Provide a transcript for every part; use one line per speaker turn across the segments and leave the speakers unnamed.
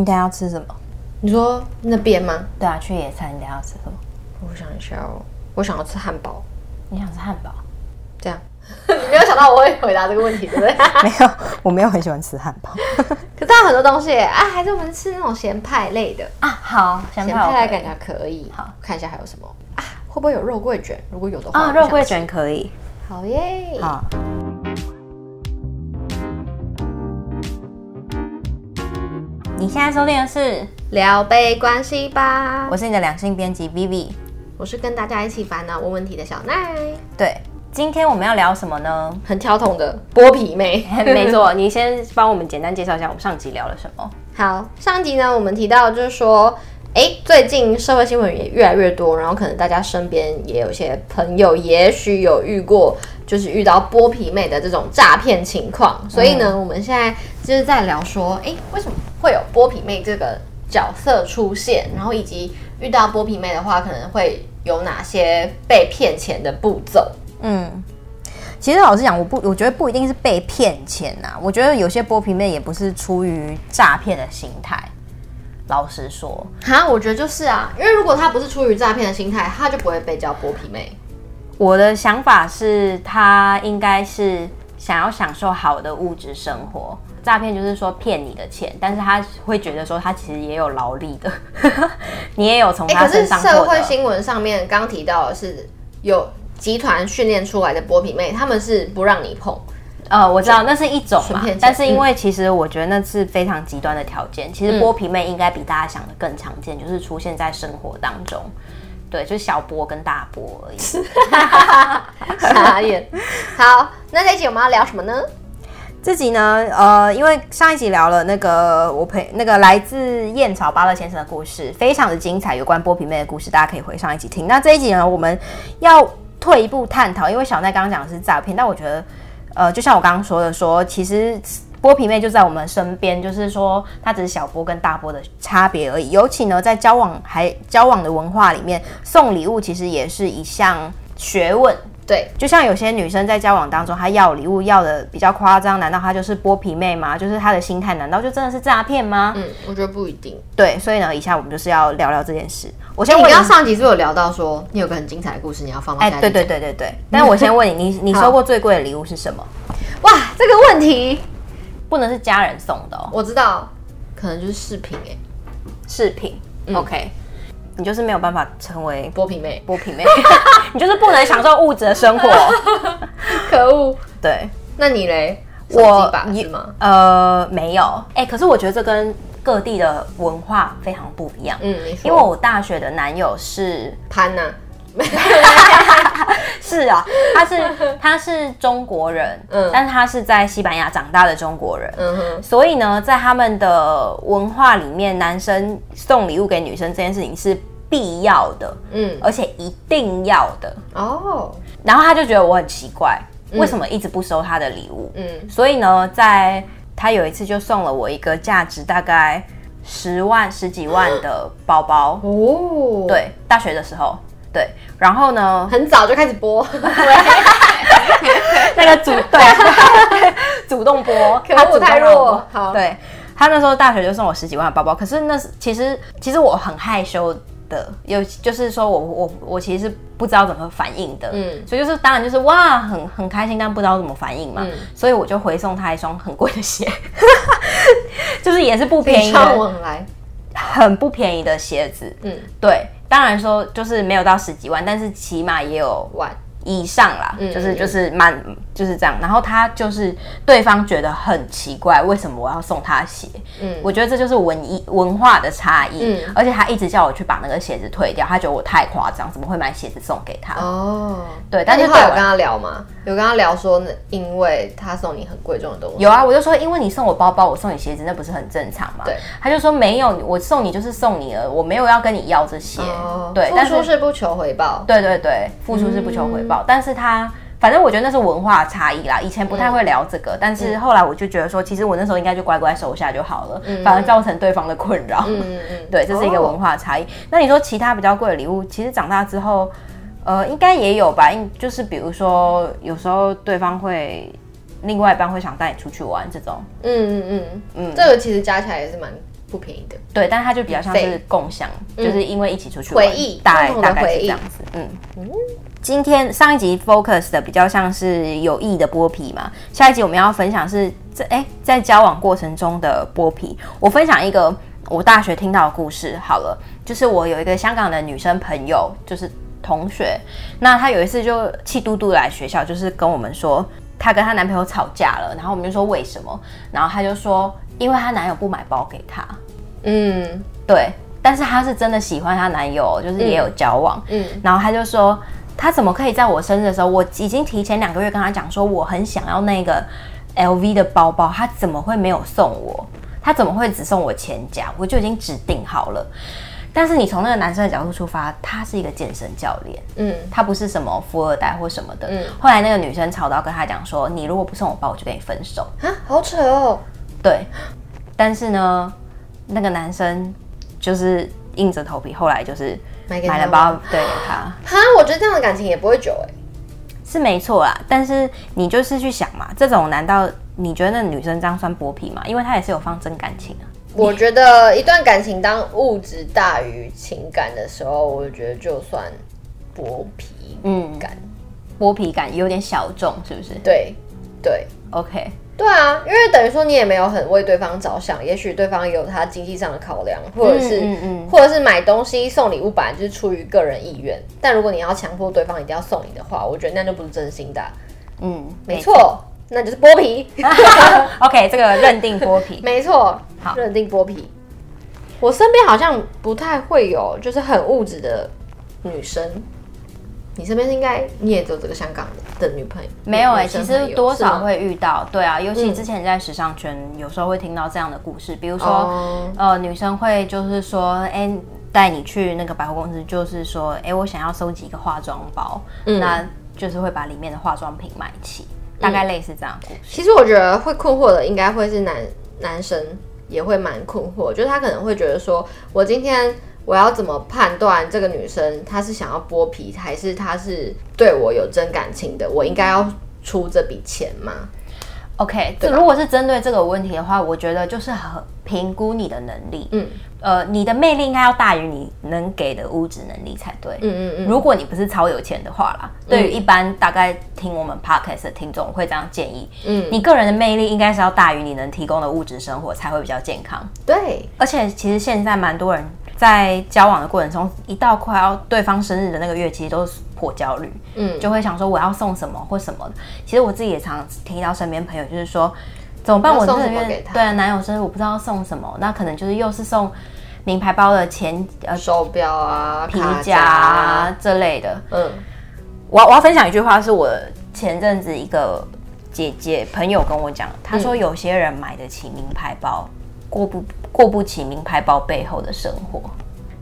你等下要吃什么？
你说那边吗？
对啊，去野餐，你等下要吃什么？
我想一下哦，我想要吃汉堡。
你想吃汉堡？
这样，你 没有想到我会回答这个问题，对不对？
没有，我没有很喜欢吃汉堡。
可是它有很多东西啊，还是我们吃那种咸派类的
啊。好，咸派，
咸派感觉可以。
好，
看一下还有什么啊？会不会有肉桂卷？如果有的话，
啊，肉桂卷可以。
好耶。
好。你现在收听的是
聊杯关系吧，
我是你的两性编辑 Vivi，
我是跟大家一起烦恼问问题的小奈。
对，今天我们要聊什么呢？
很挑桶的剥皮妹，
没错。你先帮我们简单介绍一下我们上集聊了什么。
好，上集呢，我们提到就是说，哎，最近社会新闻也越来越多，然后可能大家身边也有些朋友，也许有遇过。就是遇到剥皮妹的这种诈骗情况，所以呢，嗯、我们现在就是在聊说，哎、欸，为什么会有剥皮妹这个角色出现？然后以及遇到剥皮妹的话，可能会有哪些被骗钱的步骤？嗯，
其实老实讲，我不，我觉得不一定是被骗钱呐。我觉得有些剥皮妹也不是出于诈骗的心态。老实说，
哈，我觉得就是啊，因为如果他不是出于诈骗的心态，他就不会被叫剥皮妹。
我的想法是，他应该是想要享受好的物质生活。诈骗就是说骗你的钱，但是他会觉得说他其实也有劳力的，你也有从他身上
社会新闻上面刚提到的是有集团训练出来的剥皮妹，他们是不让你碰。
呃，我知道那是一种嘛，但是因为其实我觉得那是非常极端的条件。其实剥皮妹应该比大家想的更常见，就是出现在生活当中。对，就是小波跟大波而已。
傻眼。好，那这一集我们要聊什么呢？
这集呢，呃，因为上一集聊了那个我陪那个来自燕巢巴勒先生的故事，非常的精彩，有关剥皮妹的故事，大家可以回上一集听。那这一集呢，我们要退一步探讨，因为小奈刚刚讲的是诈骗，但我觉得，呃，就像我刚刚说的说，说其实。剥皮妹就在我们身边，就是说，她只是小波跟大波的差别而已。尤其呢，在交往还交往的文化里面，送礼物其实也是一项学问。
对，
就像有些女生在交往当中，她要礼物要的比较夸张，难道她就是剥皮妹吗？就是她的心态，难道就真的是诈骗吗？
嗯，我觉得不一定。
对，所以呢，以下我们就是要聊聊这件事。我先问
你，你刚上集是不是有聊到说你有个很精彩的故事，你要放到哎，
对对对对对。但我先问你，你你收过最贵的礼物是什么？
哇，这个问题。
不能是家人送的哦，
我知道，可能就是饰品哎，
饰品、嗯、，OK，你就是没有办法成为
剥皮妹，
剥皮妹，你就是不能享受物质的生活，
可恶。
对，
那你嘞？
我
你吗？
呃，没有，哎、欸，可是我觉得这跟各地的文化非常不一样，嗯，因为我大学的男友是
潘呐。
是啊，他是 他是中国人，嗯，但是他是在西班牙长大的中国人，嗯哼，所以呢，在他们的文化里面，男生送礼物给女生这件事情是必要的，嗯，而且一定要的。哦。然后他就觉得我很奇怪，为什么一直不收他的礼物？嗯，所以呢，在他有一次就送了我一个价值大概十万十几万的包包。哦，对，大学的时候。对，然后呢，
很早就开始播，
那个主对，主动播，他不太弱。好，对，他那时候大学就送我十几万的包包，可是那是其实其实我很害羞的，有就是说我我我其实是不知道怎么反应的，嗯，所以就是当然就是哇很很开心，但不知道怎么反应嘛，嗯、所以我就回送他一双很贵的鞋，就是也是不便宜的，很不便宜的鞋子，嗯，对。当然说就是没有到十几万，但是起码也有万。以上啦，嗯、就是就是蛮就是这样。然后他就是对方觉得很奇怪，为什么我要送他鞋？嗯，我觉得这就是文艺文化的差异。嗯，而且他一直叫我去把那个鞋子退掉，他觉得我太夸张，怎么会买鞋子送给他？哦，对，但是
后来有跟他聊吗？有跟他聊说，因为他送你很贵重的东西。
有啊，我就说，因为你送我包包，我送你鞋子，那不是很正常吗？对，他就说没有，我送你就是送你了，我没有要跟你要这些。哦，对，
付出是不求回报。
对对对，付出是不求回报。嗯、但是他，反正我觉得那是文化差异啦。以前不太会聊这个，嗯、但是后来我就觉得说，其实我那时候应该就乖乖收下就好了，嗯、反而造成对方的困扰。嗯嗯嗯，对，这是一个文化差异。哦、那你说其他比较贵的礼物，其实长大之后。呃，应该也有吧，应就是比如说，有时候对方会，另外一半会想带你出去玩这种，嗯嗯嗯嗯，
这个其实加起来也是蛮不便宜的。
对，但是它就比较像是共享，嗯、就是因为一起出去
回忆，
大概大概是这样子。嗯嗯。今天上一集 focus 的比较像是有意义的剥皮嘛，下一集我们要分享是在哎在交往过程中的剥皮。我分享一个我大学听到的故事好了，就是我有一个香港的女生朋友，就是同学，那她有一次就气嘟嘟来学校，就是跟我们说她跟她男朋友吵架了，然后我们就说为什么，然后她就说因为她男友不买包给她，嗯，对，但是她是真的喜欢她男友，就是也有交往，嗯，嗯。然后她就说。他怎么可以在我生日的时候，我已经提前两个月跟他讲说我很想要那个 LV 的包包，他怎么会没有送我？他怎么会只送我钱夹？我就已经指定好了。但是你从那个男生的角度出发，他是一个健身教练，嗯，他不是什么富二代或什么的。嗯，后来那个女生吵到跟他讲说，你如果不送我包，我就跟你分手。
啊，好扯哦。
对，但是呢，那个男生就是硬着头皮，后来就是。买了包对他，
哈，我觉得这样的感情也不会久哎、欸，
是没错啦。但是你就是去想嘛，这种难道你觉得那女生这样算剥皮吗？因为她也是有放真感情啊。
我觉得一段感情当物质大于情感的时候，我觉得就算剥皮感，
剥、嗯、皮感有点小众，是不是？
对对
，OK。
对啊，因为等于说你也没有很为对方着想，也许对方有他经济上的考量，或者是，嗯嗯嗯、或者是买东西送礼物本来就是出于个人意愿。但如果你要强迫对方一定要送你的话，我觉得那就不是真心的。嗯，没错，没错，那就是剥皮。
OK，这个认定剥皮，
没错，好，认定剥皮。我身边好像不太会有就是很物质的女生。你身边应该你也有这个香港的女朋友？
没有哎、欸，其实多少会遇到，对啊，尤其之前在时尚圈，有时候会听到这样的故事，比如说，哦、呃，女生会就是说，哎、欸，带你去那个百货公司，就是说，哎、欸，我想要收集一个化妆包，嗯、那就是会把里面的化妆品买齐，大概类似这样的故事。
其实我觉得会困惑的，应该会是男男生也会蛮困惑，就是他可能会觉得说，我今天。我要怎么判断这个女生她是想要剥皮，还是她是对我有真感情的？我应该要出这笔钱吗
？OK，这如果是针对这个问题的话，我觉得就是很评估你的能力。嗯，呃，你的魅力应该要大于你能给的物质能力才对。嗯嗯嗯。如果你不是超有钱的话啦，对于一般大概听我们 Podcast 的听众，会这样建议。嗯，你个人的魅力应该是要大于你能提供的物质生活，才会比较健康。
对，
而且其实现在蛮多人。在交往的过程中，一到快要对方生日的那个月，其实都是颇焦虑，嗯，就会想说我要送什么或什么。的。其实我自己也常常听到身边朋友就是说，怎么办？我这个月对男友生日，我不知道送什么，那可能就是又是送名牌包的钱、呃
手表啊、
皮夹啊这类的。嗯，我我要分享一句话，是我前阵子一个姐姐朋友跟我讲，她说有些人买得起名牌包，过不。过不起名牌包背后的生活，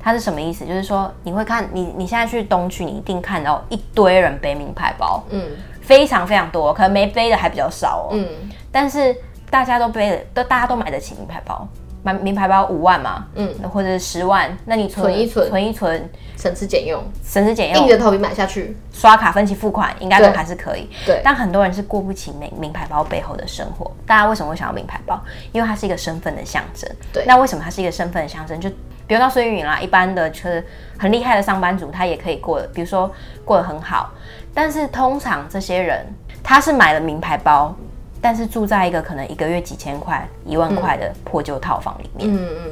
它是什么意思？就是说你会看你你现在去东区，你一定看到一堆人背名牌包，嗯，非常非常多，可能没背的还比较少哦，嗯，但是大家都背的，都大家都买得起名牌包。买名牌包五万嘛，嗯，或者是十万，那你存一存，存一存，
省吃俭用，
省吃俭用，
硬着头皮买下去，
刷卡分期付款，应该都还是可以。对，但很多人是过不起名名牌包背后的生活。大家为什么会想要名牌包？因为它是一个身份的象征。对，那为什么它是一个身份的象征？就比如到孙芸芸啦，一般的就是很厉害的上班族，他也可以过，比如说过得很好。但是通常这些人，他是买了名牌包。但是住在一个可能一个月几千块、一万块的破旧套房里面，嗯嗯，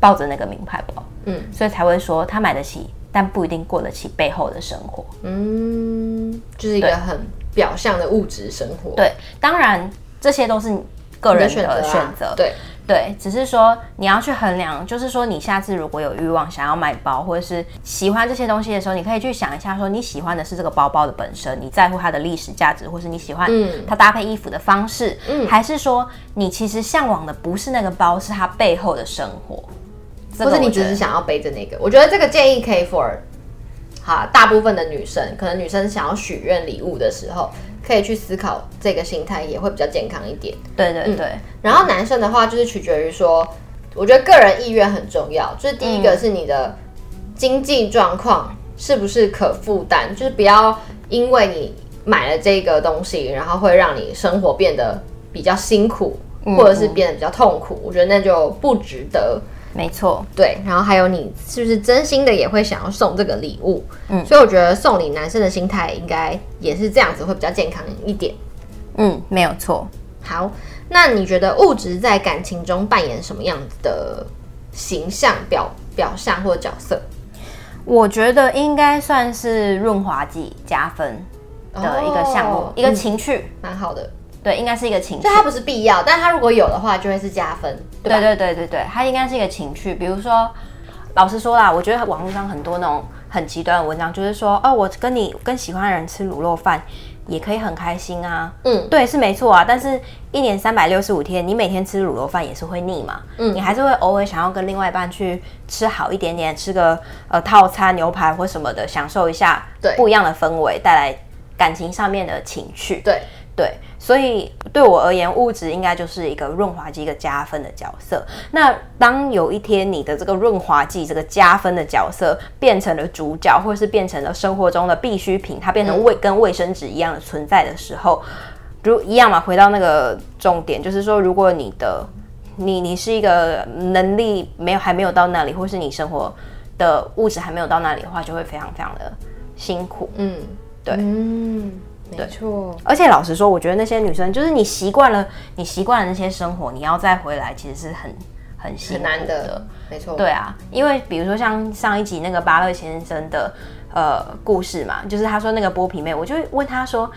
抱着那个名牌包，嗯，所以才会说他买得起，但不一定过得起背后的生活，
嗯，就是一个很表象的物质生活。
对，当然这些都是个人的选择，啊，对。对，只是说你要去衡量，就是说你下次如果有欲望想要买包，或者是喜欢这些东西的时候，你可以去想一下，说你喜欢的是这个包包的本身，你在乎它的历史价值，或是你喜欢它搭配衣服的方式，嗯，还是说你其实向往的不是那个包，是它背后的生活，
或是你只是想要背着那个？我觉得这个建议可以 for 好大部分的女生，可能女生想要许愿礼物的时候。可以去思考这个心态，也会比较健康一点。
对对对、嗯。
然后男生的话，就是取决于说，我觉得个人意愿很重要。就是第一个是你的经济状况是不是可负担，就是不要因为你买了这个东西，然后会让你生活变得比较辛苦，或者是变得比较痛苦。我觉得那就不值得。
没错，
对。然后还有你是不是真心的也会想要送这个礼物？
嗯，
所以我觉得送礼男生的心态应该也是这样子，会比较健康一点。
嗯，没有错。
好，那你觉得物质在感情中扮演什么样子的形象表表象或角色？
我觉得应该算是润滑剂加分的一个项目，哦、一个情趣，
蛮、嗯、好的。
对，应该是一个情趣。
就它不是必要，但它如果有的话，就会是加分。对，
对对对对对，它应该是一个情趣。比如说，老实说啦，我觉得网络上很多那种很极端的文章，就是说，哦，我跟你跟喜欢的人吃卤肉饭，也可以很开心啊。嗯，对，是没错啊。但是，一年三百六十五天，你每天吃卤肉饭也是会腻嘛。嗯，你还是会偶尔想要跟另外一半去吃好一点点，吃个呃套餐牛排或什么的，享受一下对不一样的氛围，带来感情上面的情趣。对对。所以对我而言，物质应该就是一个润滑剂、一个加分的角色。那当有一天你的这个润滑剂、这个加分的角色变成了主角，或者是变成了生活中的必需品，它变成卫跟卫生纸一样的存在的时候，如一样嘛，回到那个重点，就是说，如果你的你你是一个能力没有还没有到那里，或是你生活的物质还没有到那里的话，就会非常非常的辛苦。嗯，对，
嗯。没错，
而且老实说，我觉得那些女生，就是你习惯了，你习惯了那些生活，你要再回来，其实是很很。
很难的，没错。
对啊，因为比如说像上一集那个巴乐先生的呃故事嘛，就是他说那个剥皮妹，我就问他说，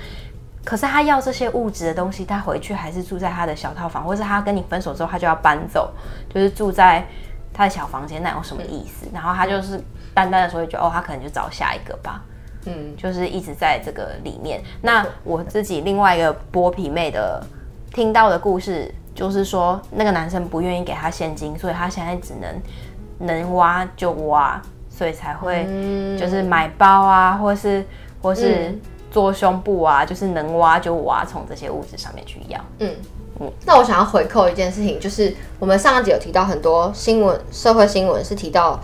可是他要这些物质的东西，他回去还是住在他的小套房，或是他跟你分手之后，他就要搬走，就是住在他的小房间，那有什么意思？嗯、然后他就是淡淡的说一句，哦，他可能就找下一个吧。嗯，就是一直在这个里面。那我自己另外一个剥皮妹的听到的故事，就是说那个男生不愿意给她现金，所以他现在只能能挖就挖，所以才会就是买包啊，或是或是做胸部啊，就是能挖就挖，从这些物质上面去要。嗯
嗯。那我想要回扣一件事情，就是我们上一集有提到很多新闻，社会新闻是提到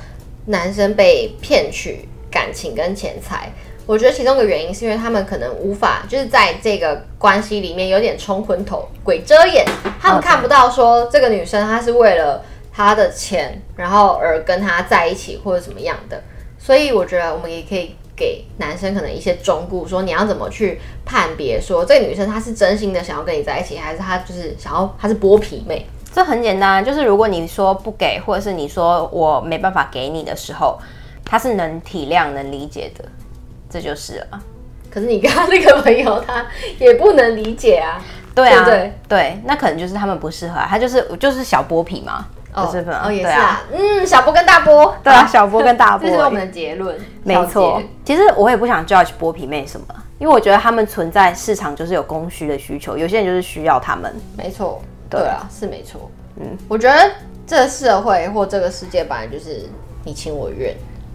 男生被骗取感情跟钱财。我觉得其中一个原因是因为他们可能无法，就是在这个关系里面有点冲昏头、鬼遮眼，他们看不到说这个女生她是为了他的钱，然后而跟他在一起或者怎么样的。所以我觉得我们也可以给男生可能一些忠告，说你要怎么去判别说这个女生她是真心的想要跟你在一起，还是她就是想要她是剥皮妹？
这很简单，就是如果你说不给，或者是你说我没办法给你的时候，他是能体谅、能理解的。这就是了，
可是你跟他那个朋友，他也不能理解啊。
对啊，对对，对，那可能就是他们不适合，他就是就是小剥皮嘛，
哦，
是
哦，也是啊，嗯，小波跟大波，
对啊，小波跟大波，
这是我们的结论，
没错。其实我也不想 judge 剥皮妹什么，因为我觉得他们存在市场就是有供需的需求，有些人就是需要他们，
没错，对啊，是没错，嗯，我觉得这个社会或这个世界本来就是你情我愿，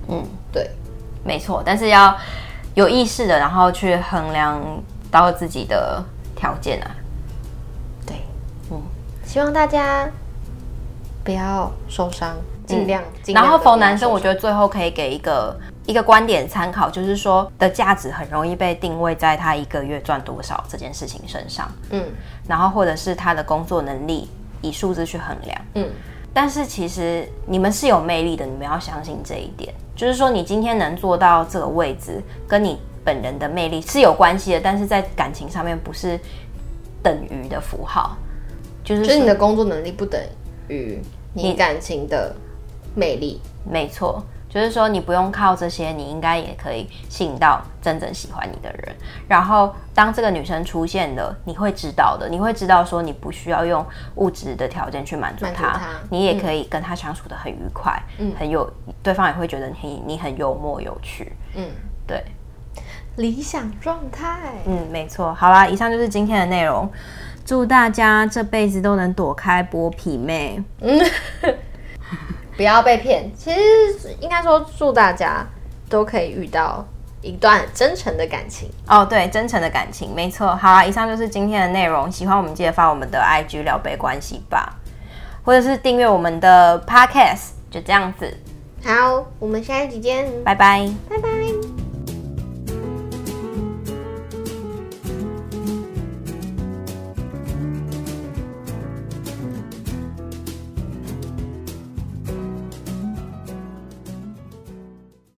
嗯，对，
没错，但是要。有意识的，然后去衡量到自己的条件啊。
对，嗯，希望大家不要受伤，尽量，嗯，尽量。
然后，for 男生，我觉得最后可以给一个一个观点参考，就是说的价值很容易被定位在他一个月赚多少这件事情身上。嗯，然后或者是他的工作能力，以数字去衡量。嗯，但是其实你们是有魅力的，你们要相信这一点。就是说，你今天能做到这个位置，跟你本人的魅力是有关系的，但是在感情上面不是等于的符号。
就是，就是你的工作能力不等于你感情的魅力，
没错。就是说，你不用靠这些，你应该也可以吸引到真正喜欢你的人。然后，当这个女生出现了，你会知道的，你会知道说，你不需要用物质的条件去满足她，她。你也可以跟她相处的很愉快，嗯，很有，对方也会觉得你你很幽默有趣，嗯，对，
理想状态，
嗯，没错。好啦，以上就是今天的内容，祝大家这辈子都能躲开剥皮妹，嗯。
不要被骗。其实应该说，祝大家都可以遇到一段真诚的感情
哦。对，真诚的感情，没错。好啦，以上就是今天的内容。喜欢我们，记得发我们的 IG 聊杯关系吧，或者是订阅我们的 Podcast。就这样子。
好，我们下一集见，
拜拜，
拜拜。